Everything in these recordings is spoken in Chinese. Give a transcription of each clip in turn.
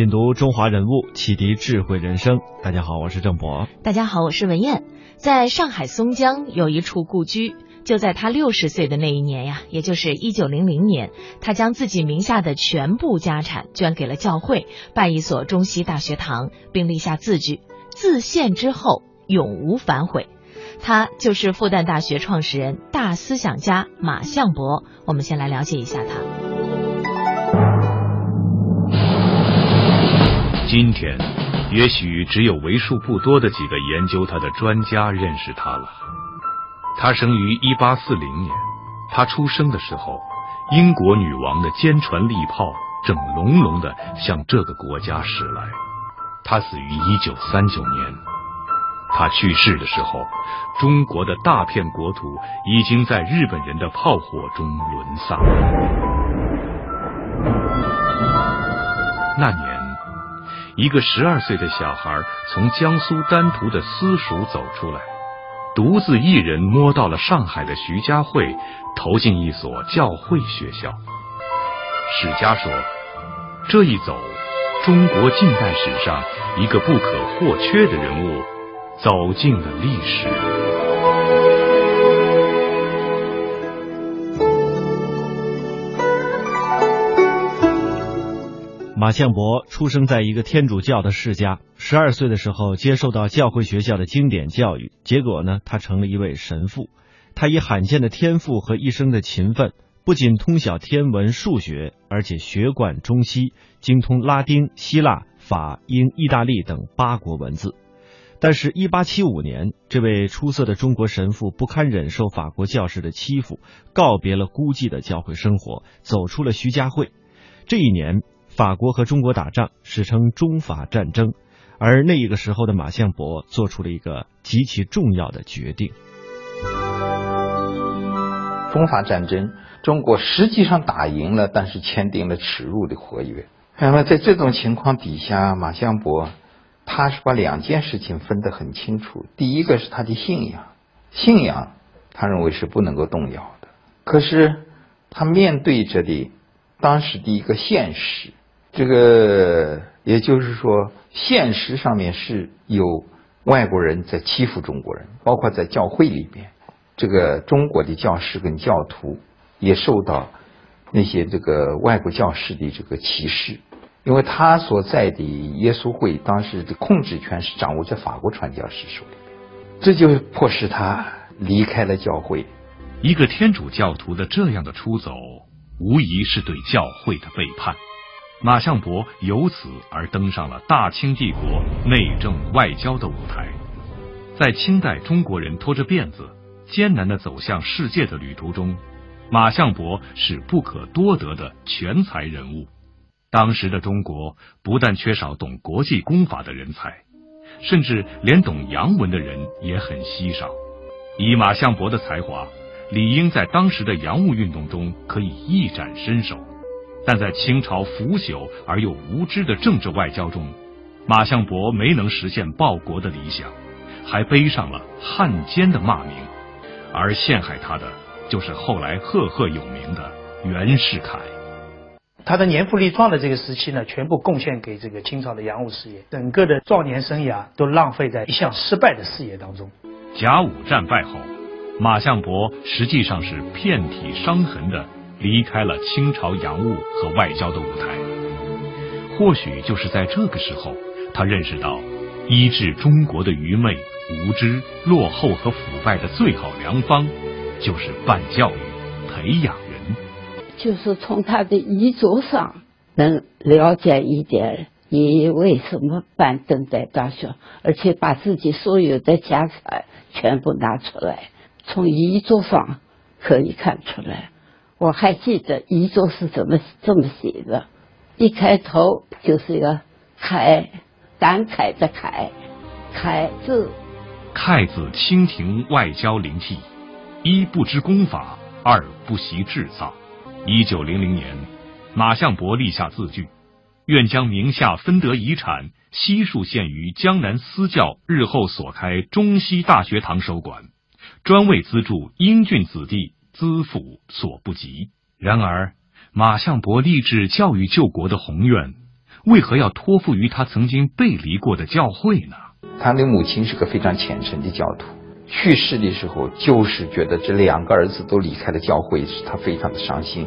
品读中华人物，启迪智慧人生。大家好，我是郑博。大家好，我是文艳。在上海松江有一处故居，就在他六十岁的那一年呀，也就是一九零零年，他将自己名下的全部家产捐给了教会，办一所中西大学堂，并立下字据：自献之后永无反悔。他就是复旦大学创始人、大思想家马相伯。我们先来了解一下他。今天，也许只有为数不多的几个研究他的专家认识他了。他生于一八四零年，他出生的时候，英国女王的坚船利炮正隆隆的向这个国家驶来。他死于一九三九年，他去世的时候，中国的大片国土已经在日本人的炮火中沦丧。那年。一个十二岁的小孩从江苏丹徒的私塾走出来，独自一人摸到了上海的徐家汇，投进一所教会学校。史家说，这一走，中国近代史上一个不可或缺的人物走进了历史。马相伯出生在一个天主教的世家，十二岁的时候接受到教会学校的经典教育，结果呢，他成了一位神父。他以罕见的天赋和一生的勤奋，不仅通晓天文数学，而且学贯中西，精通拉丁、希腊、法、英、意大利等八国文字。但是，一八七五年，这位出色的中国神父不堪忍受法国教士的欺负，告别了孤寂的教会生活，走出了徐家汇。这一年。法国和中国打仗，史称中法战争，而那一个时候的马相伯做出了一个极其重要的决定。中法战争，中国实际上打赢了，但是签订了耻辱的合约。那么在这种情况底下，马相伯他是把两件事情分得很清楚。第一个是他的信仰，信仰他认为是不能够动摇的。可是他面对着的当时的一个现实。这个也就是说，现实上面是有外国人在欺负中国人，包括在教会里边，这个中国的教士跟教徒也受到那些这个外国教士的这个歧视，因为他所在的耶稣会当时的控制权是掌握在法国传教士手里，这就迫使他离开了教会。一个天主教徒的这样的出走，无疑是对教会的背叛。马相伯由此而登上了大清帝国内政外交的舞台，在清代中国人拖着辫子艰难的走向世界的旅途中，马相伯是不可多得的全才人物。当时的中国不但缺少懂国际公法的人才，甚至连懂洋文的人也很稀少。以马相伯的才华，理应在当时的洋务运动中可以一展身手。但在清朝腐朽而又无知的政治外交中，马相伯没能实现报国的理想，还背上了汉奸的骂名，而陷害他的就是后来赫赫有名的袁世凯。他的年富力壮的这个时期呢，全部贡献给这个清朝的洋务事业，整个的壮年生涯都浪费在一项失败的事业当中。甲午战败后，马相伯实际上是遍体伤痕的。离开了清朝洋务和外交的舞台，或许就是在这个时候，他认识到医治中国的愚昧、无知、落后和腐败的最好良方，就是办教育、培养人。就是从他的遗嘱上能了解一点，你为什么办登代大学，而且把自己所有的家产全部拿出来，从遗嘱上可以看出来。我还记得遗作是怎么这么写的，一开头就是一个楷，感慨的慨，楷字。太子清廷外交灵替，一不知功法，二不习制造。一九零零年，马相伯立下字据，愿将名下分得遗产悉数献于江南私教日后所开中西大学堂收管，专为资助英俊子弟。资府所不及。然而，马相伯立志教育救国的宏愿，为何要托付于他曾经背离过的教会呢？他的母亲是个非常虔诚的教徒，去世的时候就是觉得这两个儿子都离开了教会，使他非常的伤心。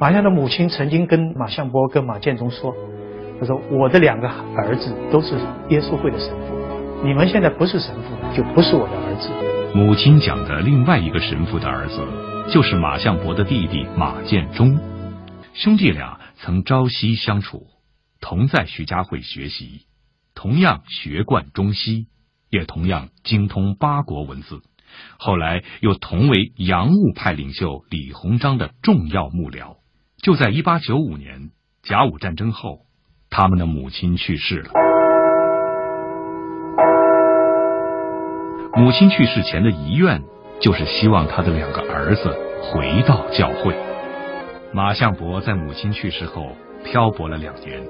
马相的母亲曾经跟马相伯、跟马建忠说：“他说我的两个儿子都是耶稣会的神父，你们现在不是神父，就不是我的儿子。”母亲讲的另外一个神父的儿子。就是马相伯的弟弟马建忠，兄弟俩曾朝夕相处，同在徐家汇学习，同样学贯中西，也同样精通八国文字。后来又同为洋务派领袖李鸿章的重要幕僚。就在一八九五年甲午战争后，他们的母亲去世了。母亲去世前的遗愿。就是希望他的两个儿子回到教会。马相伯在母亲去世后漂泊了两年，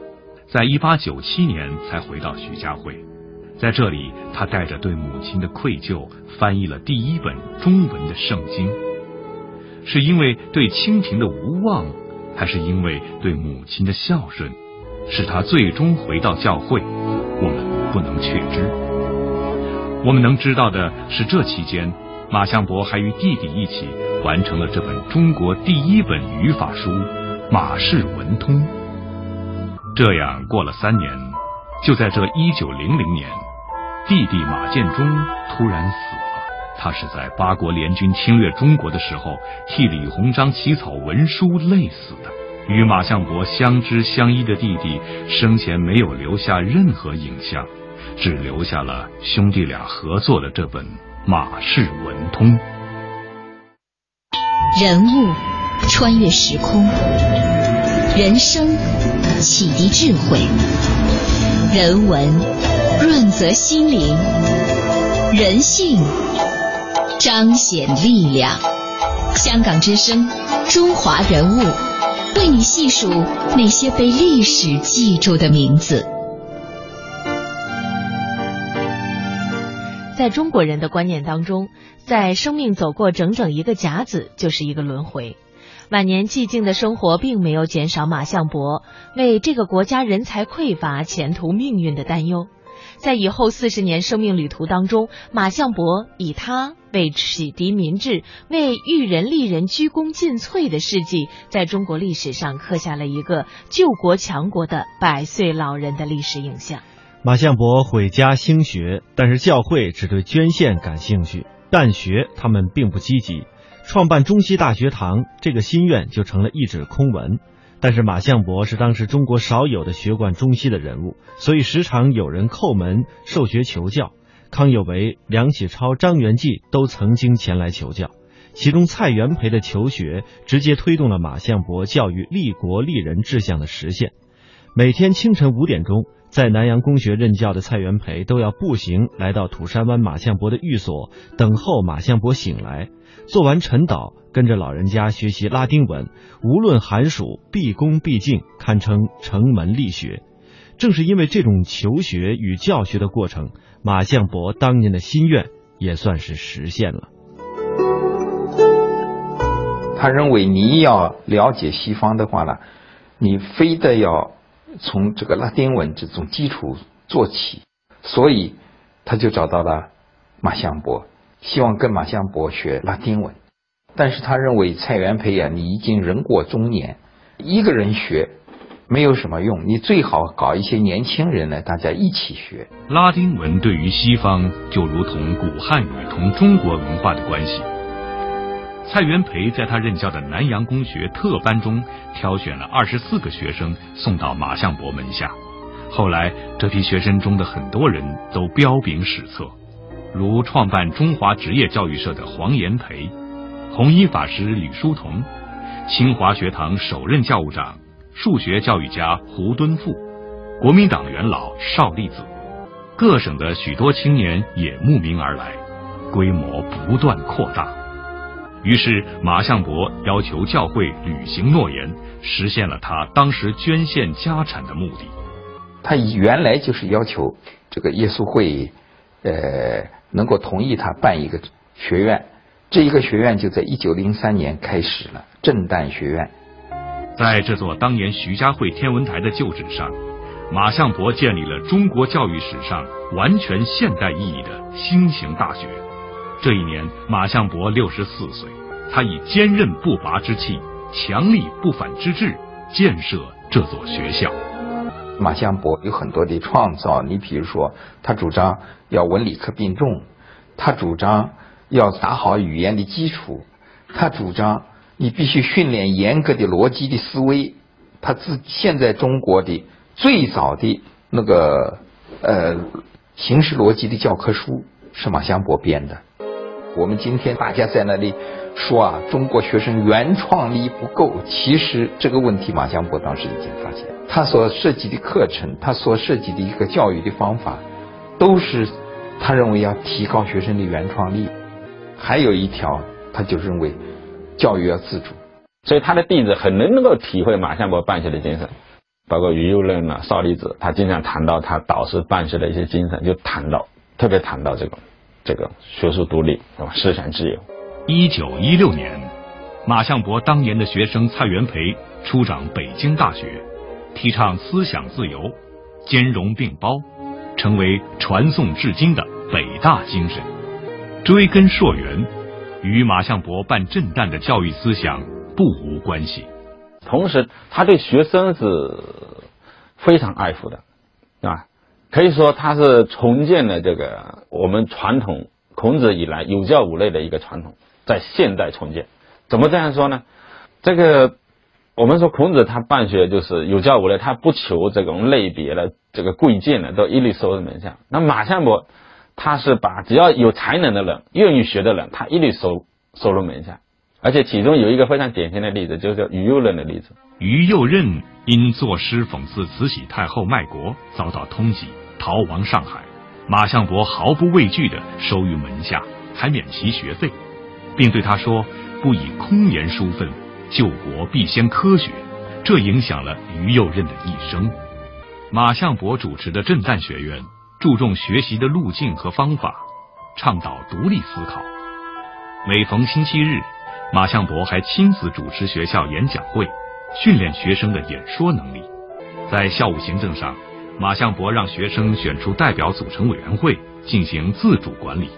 在一八九七年才回到徐家汇。在这里，他带着对母亲的愧疚，翻译了第一本中文的圣经。是因为对清廷的无望，还是因为对母亲的孝顺，使他最终回到教会？我们不能确知。我们能知道的是，这期间。马相伯还与弟弟一起完成了这本中国第一本语法书《马氏文通》。这样过了三年，就在这一九零零年，弟弟马建忠突然死了。他是在八国联军侵略中国的时候，替李鸿章起草文书累死的。与马相伯相知相依的弟弟生前没有留下任何影像，只留下了兄弟俩合作的这本。马氏文通，人物穿越时空，人生启迪智慧，人文润泽心灵，人性彰显力量。香港之声，中华人物，为你细数那些被历史记住的名字。在中国人的观念当中，在生命走过整整一个甲子，就是一个轮回。晚年寂静的生活并没有减少马相伯为这个国家人才匮乏、前途命运的担忧。在以后四十年生命旅途当中，马相伯以他为启迪民智、为育人立人鞠躬尽瘁的事迹，在中国历史上刻下了一个救国强国的百岁老人的历史影像。马相伯毁家兴学，但是教会只对捐献感兴趣，办学他们并不积极。创办中西大学堂这个心愿就成了一纸空文。但是马相伯是当时中国少有的学贯中西的人物，所以时常有人叩门受学求教。康有为、梁启超、张元济都曾经前来求教。其中蔡元培的求学，直接推动了马相伯教育立国立人志向的实现。每天清晨五点钟。在南洋公学任教的蔡元培都要步行来到土山湾马相伯的寓所，等候马相伯醒来，做完晨祷，跟着老人家学习拉丁文，无论寒暑，毕恭毕敬，堪称城门立学。正是因为这种求学与教学的过程，马相伯当年的心愿也算是实现了。他认为你要了解西方的话呢，你非得要。从这个拉丁文这种基础做起，所以他就找到了马相伯，希望跟马相伯学拉丁文。但是他认为蔡元培啊，你已经人过中年，一个人学没有什么用，你最好搞一些年轻人呢，大家一起学拉丁文。对于西方，就如同古汉语同中国文化的关系。蔡元培在他任教的南洋公学特班中挑选了二十四个学生送到马相伯门下。后来，这批学生中的很多人都彪炳史册，如创办中华职业教育社的黄炎培、弘一法师吕书同、清华学堂首任教务长、数学教育家胡敦富、国民党元老邵力子，各省的许多青年也慕名而来，规模不断扩大。于是马相伯要求教会履行诺言，实现了他当时捐献家产的目的。他原来就是要求这个耶稣会，呃，能够同意他办一个学院。这一个学院就在一九零三年开始了，震旦学院。在这座当年徐家汇天文台的旧址上，马相伯建立了中国教育史上完全现代意义的新型大学。这一年，马相伯六十四岁，他以坚韧不拔之气、强力不反之志建设这座学校。马相伯有很多的创造，你比如说，他主张要文理科并重，他主张。要打好语言的基础，他主张你必须训练严格的逻辑的思维。他自现在中国的最早的那个呃形式逻辑的教科书是马相伯编的。我们今天大家在那里说啊，中国学生原创力不够，其实这个问题马相伯当时已经发现。他所设计的课程，他所设计的一个教育的方法，都是他认为要提高学生的原创力。还有一条，他就认为教育要自主，所以他的弟子很能能够体会马相伯办学的精神，包括于右任啊、邵力子，他经常谈到他导师办学的一些精神，就谈到特别谈到这个这个学术独立，啊？思想自由。一九一六年，马相伯当年的学生蔡元培出掌北京大学，提倡思想自由，兼容并包，成为传颂至今的北大精神。追根溯源，与马相伯办震旦的教育思想不无关系。同时，他对学生是非常爱护的，啊，可以说他是重建了这个我们传统孔子以来有教无类的一个传统，在现代重建。怎么这样说呢？这个我们说孔子他办学就是有教无类，他不求这种类别的这个贵贱的都一律收入门下。那马相伯。他是把只要有才能的人、愿意学的人，他一律收收入门下。而且其中有一个非常典型的例子，就是于右任的例子。于右任因作诗讽刺慈禧太后卖国，遭到通缉，逃亡上海。马相伯毫不畏惧的收于门下，还免其学费，并对他说：“不以空言书愤，救国必先科学。”这影响了于右任的一生。马相伯主持的震旦学院。注重学习的路径和方法，倡导独立思考。每逢星期日，马相伯还亲自主持学校演讲会，训练学生的演说能力。在校务行政上，马相伯让学生选出代表组成委员会，进行自主管理。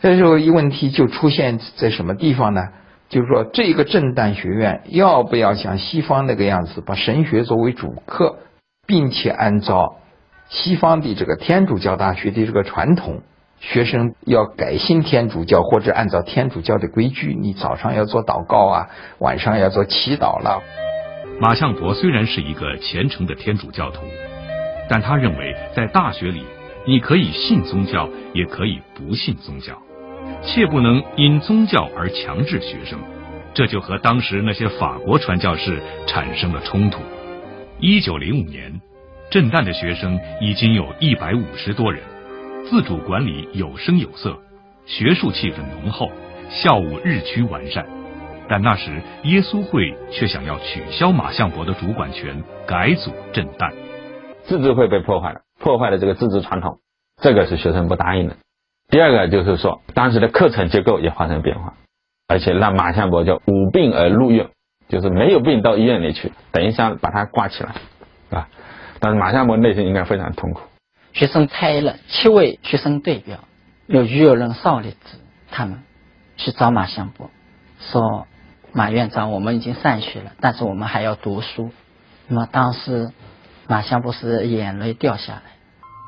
这时候一问题就出现在什么地方呢？就是说，这个震旦学院要不要像西方那个样子，把神学作为主课，并且按照。西方的这个天主教大学的这个传统，学生要改信天主教或者按照天主教的规矩，你早上要做祷告啊，晚上要做祈祷了。马相伯虽然是一个虔诚的天主教徒，但他认为在大学里，你可以信宗教，也可以不信宗教，切不能因宗教而强制学生，这就和当时那些法国传教士产生了冲突。一九零五年。震旦的学生已经有一百五十多人，自主管理有声有色，学术气氛浓厚，校务日趋完善。但那时耶稣会却想要取消马相伯的主管权，改组震旦，自治会被破坏了，破坏了这个自治传统，这个是学生不答应的。第二个就是说，当时的课程结构也发生变化，而且让马相伯就无病而入院，就是没有病到医院里去，等一下把他挂起来，啊。但是马相伯内心应该非常痛苦。学生派了七位学生代表，有于右任、邵力子他们去找马相伯，说：“马院长，我们已经散学了，但是我们还要读书。”那么当时马相伯是眼泪掉下来。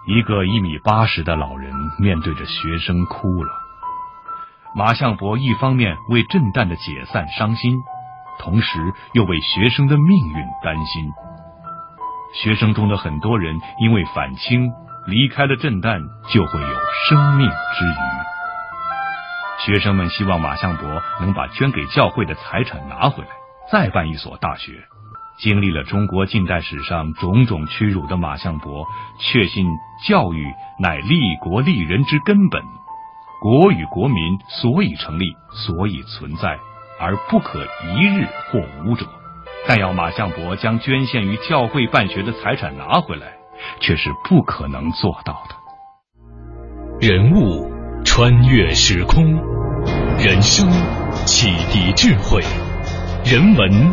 一个一米八十的老人面对着学生哭了。马相伯一方面为震旦的解散伤心，同时又为学生的命运担心。学生中的很多人因为反清离开了震旦，就会有生命之余。学生们希望马相伯能把捐给教会的财产拿回来，再办一所大学。经历了中国近代史上种种屈辱的马相伯，确信教育乃立国立人之根本。国与国民所以成立，所以存在，而不可一日或无者。但要马相伯将捐献于教会办学的财产拿回来，却是不可能做到的。人物穿越时空，人生启迪智慧，人文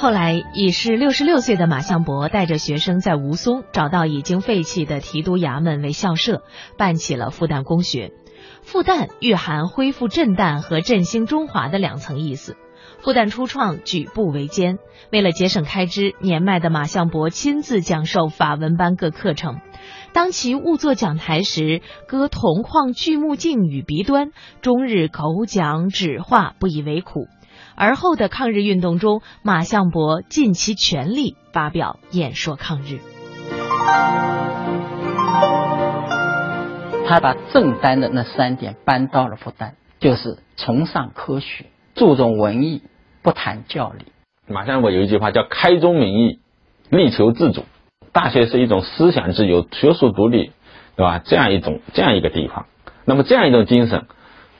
后来，已是六十六岁的马相伯带着学生在吴淞找到已经废弃的提督衙门为校舍，办起了复旦公学。复旦蕴含恢复震旦和振兴中华的两层意思。复旦初创举步维艰，为了节省开支，年迈的马相伯亲自讲授法文班各课程。当其误坐讲台时，割铜框锯木镜与鼻端，终日口讲指画，不以为苦。而后的抗日运动中，马相伯尽其全力发表演说抗日。他把正单的那三点搬到了复旦，就是崇尚科学，注重文艺，不谈教理。马相伯有一句话叫“开宗明义，力求自主”。大学是一种思想自由、学术独立，对吧？这样一种这样一个地方，那么这样一种精神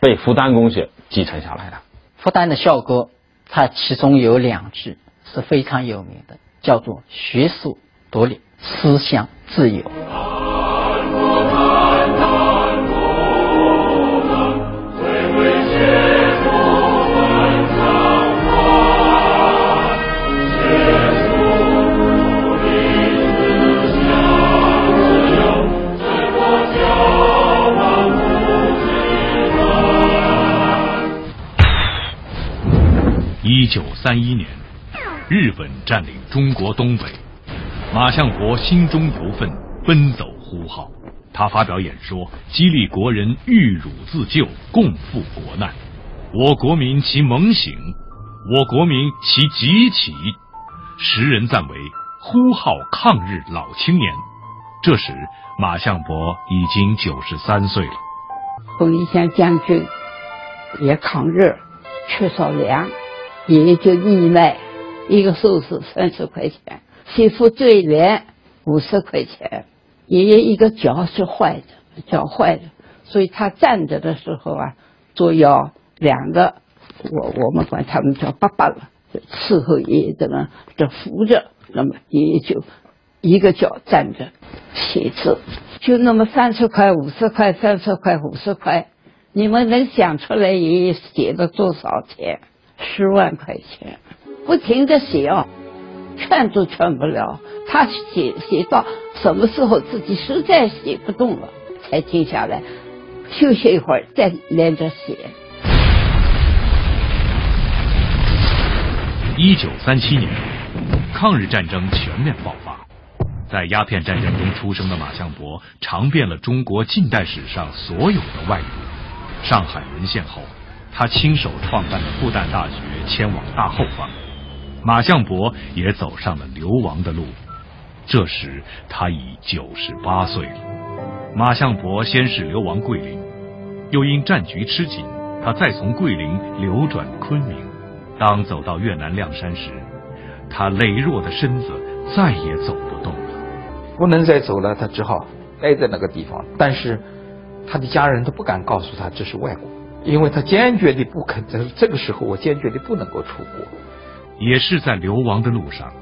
被复旦公学继承下来了。复旦的校歌，它其中有两句是非常有名的，叫做“学术独立，思想自由”。一九三一年，日本占领中国东北，马相伯心中犹愤，奔走呼号。他发表演说，激励国人遇辱自救，共赴国难。我国民其猛醒，我国民其急起，时人赞为呼号抗日老青年。这时，马相伯已经九十三岁了。冯玉祥将军也抗日，缺少粮。也就义卖，一个寿司三十块钱，媳妇最远五十块钱。爷爷一个脚是坏的，脚坏的，所以他站着的时候啊，左右两个，我我们管他们叫爸爸了，伺候爷爷的人就扶着，那么爷爷就一个脚站着写字，就那么三十块、五十块、三十块、五十块，你们能想出来爷爷写了多少钱？十万块钱，不停的写哦，劝都劝不了。他写写到什么时候自己实在写不动了，才停下来休息一会儿，再连着写。一九三七年，抗日战争全面爆发，在鸦片战争中出生的马相伯，尝遍了中国近代史上所有的外辱。上海沦陷后。他亲手创办了复旦大学，迁往大后方。马相伯也走上了流亡的路。这时他已九十八岁了。马相伯先是流亡桂林，又因战局吃紧，他再从桂林流转昆明。当走到越南亮山时，他羸弱的身子再也走不动了，不能再走了。他只好待在那个地方。但是他的家人都不敢告诉他这是外国。因为他坚决的不肯，在这个时候，我坚决的不能够出国。也是在流亡的路上，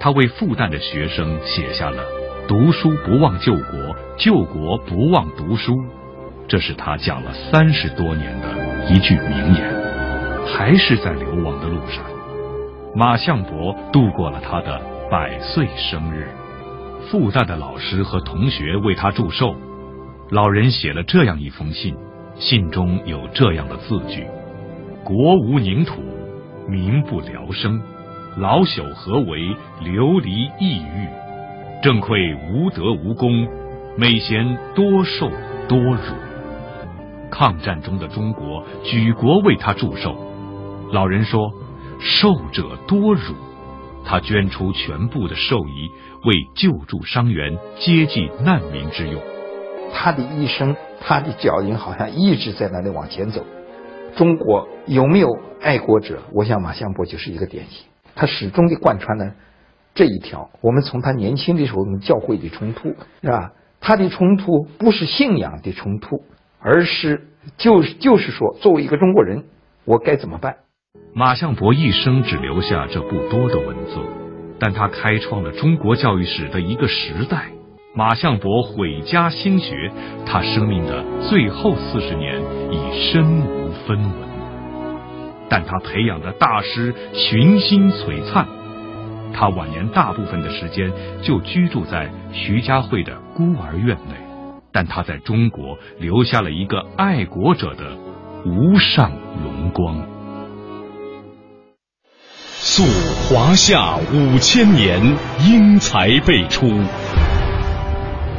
他为复旦的学生写下了“读书不忘救国，救国不忘读书”，这是他讲了三十多年的一句名言。还是在流亡的路上，马相伯度过了他的百岁生日。复旦的老师和同学为他祝寿，老人写了这样一封信。信中有这样的字句：“国无宁土，民不聊生，老朽何为流离异域？正愧无德无功，每嫌多受。”多辱。抗战中的中国举国为他祝寿，老人说：“受者多辱。”他捐出全部的寿衣，为救助伤员、接济难民之用。他的一生，他的脚印好像一直在那里往前走。中国有没有爱国者？我想马相伯就是一个典型。他始终的贯穿了这一条。我们从他年轻的时候，我们教会的冲突是吧？他的冲突不是信仰的冲突，而是就是就是说，作为一个中国人，我该怎么办？马相伯一生只留下这不多的文字，但他开创了中国教育史的一个时代。马相伯毁家兴学，他生命的最后四十年已身无分文，但他培养的大师群星璀璨。他晚年大部分的时间就居住在徐家汇的孤儿院内，但他在中国留下了一个爱国者的无上荣光。溯华夏五千年，英才辈出。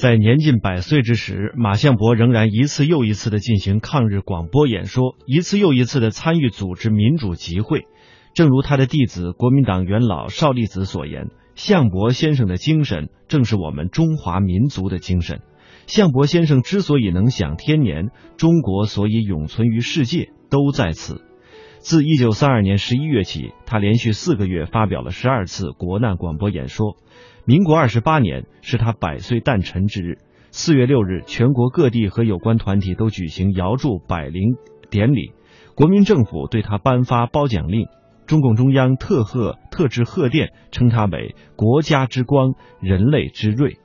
在年近百岁之时，马相伯仍然一次又一次的进行抗日广播演说，一次又一次的参与组织民主集会。正如他的弟子国民党元老邵力子所言：“相伯先生的精神，正是我们中华民族的精神。相伯先生之所以能享天年，中国所以永存于世界，都在此。”自一九三二年十一月起，他连续四个月发表了十二次国难广播演说。民国二十八年是他百岁诞辰之日，四月六日，全国各地和有关团体都举行遥祝百灵典礼，国民政府对他颁发褒奖令，中共中央特贺特制贺电，称他为国家之光，人类之瑞。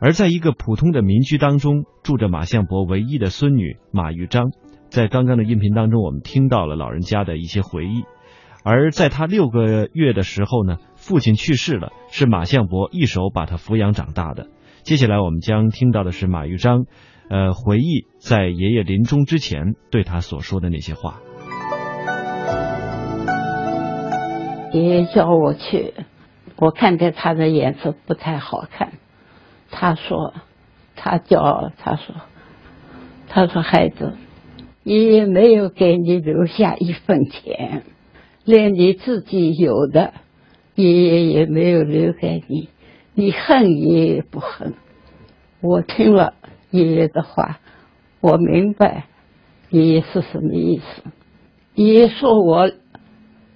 而在一个普通的民居当中，住着马相伯唯一的孙女马玉章。在刚刚的音频当中，我们听到了老人家的一些回忆。而在他六个月的时候呢，父亲去世了，是马相伯一手把他抚养长大的。接下来我们将听到的是马玉章，呃，回忆在爷爷临终之前对他所说的那些话。爷爷叫我去，我看见他的颜色不太好看。他说，他叫他说，他说孩子，爷爷没有给你留下一分钱。连你自己有的爷爷也没有留给你，你恨爷爷不恨？我听了爷爷的话，我明白爷爷是什么意思。爷爷说我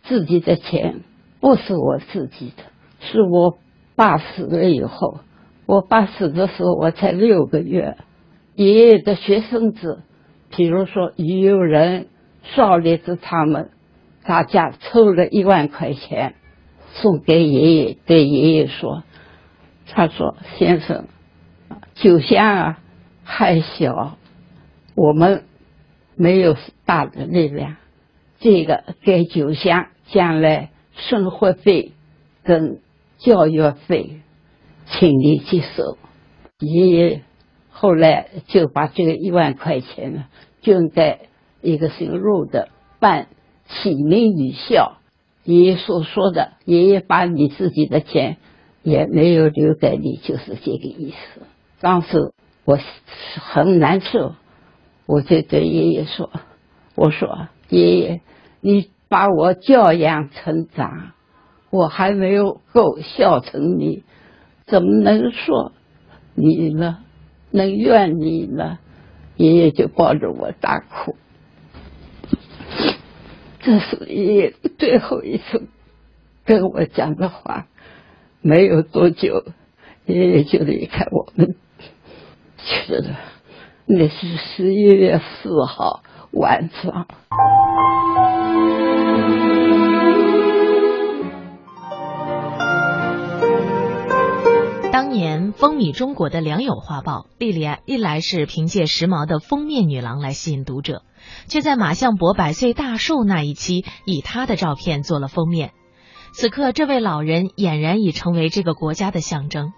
自己的钱不是我自己的，是我爸死了以后，我爸死的时候我才六个月，爷爷的学生子，比如说于有人、少烈子他们。大家凑了一万块钱送给爷爷，对爷爷说：“他说先生，酒香啊还小，我们没有大的力量，这个给酒香将来生活费跟教育费，请你接受。”爷爷后来就把这个一万块钱呢捐给一个姓陆的办。启明女校，爷爷所说的，爷爷把你自己的钱也没有留给你，就是这个意思。当时我很难受，我就对爷爷说：“我说爷爷，你把我教养成长，我还没有够孝成你，怎么能说你呢？能怨你呢？”爷爷就抱着我大哭。这是爷爷最后一次跟我讲的话，没有多久，爷爷就离开我们去了。那是十一月四号晚上。当年风靡中国的《良友画报》历来历来是凭借时髦的封面女郎来吸引读者，却在马相伯百岁大寿那一期以她的照片做了封面。此刻，这位老人俨然已成为这个国家的象征。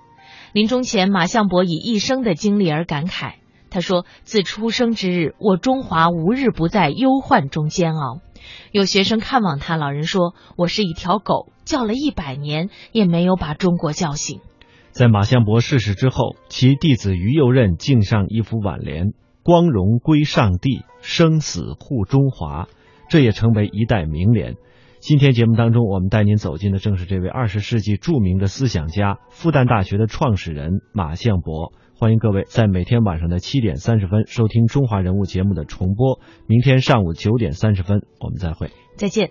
临终前，马相伯以一生的经历而感慨。他说：“自出生之日，我中华无日不在忧患中煎熬。”有学生看望他，老人说：“我是一条狗，叫了一百年也没有把中国叫醒。”在马相伯逝世之后，其弟子于右任敬上一幅挽联：“光荣归上帝，生死护中华。”这也成为一代名联。今天节目当中，我们带您走进的正是这位二十世纪著名的思想家、复旦大学的创始人马相伯。欢迎各位在每天晚上的七点三十分收听《中华人物》节目的重播。明天上午九点三十分，我们再会。再见。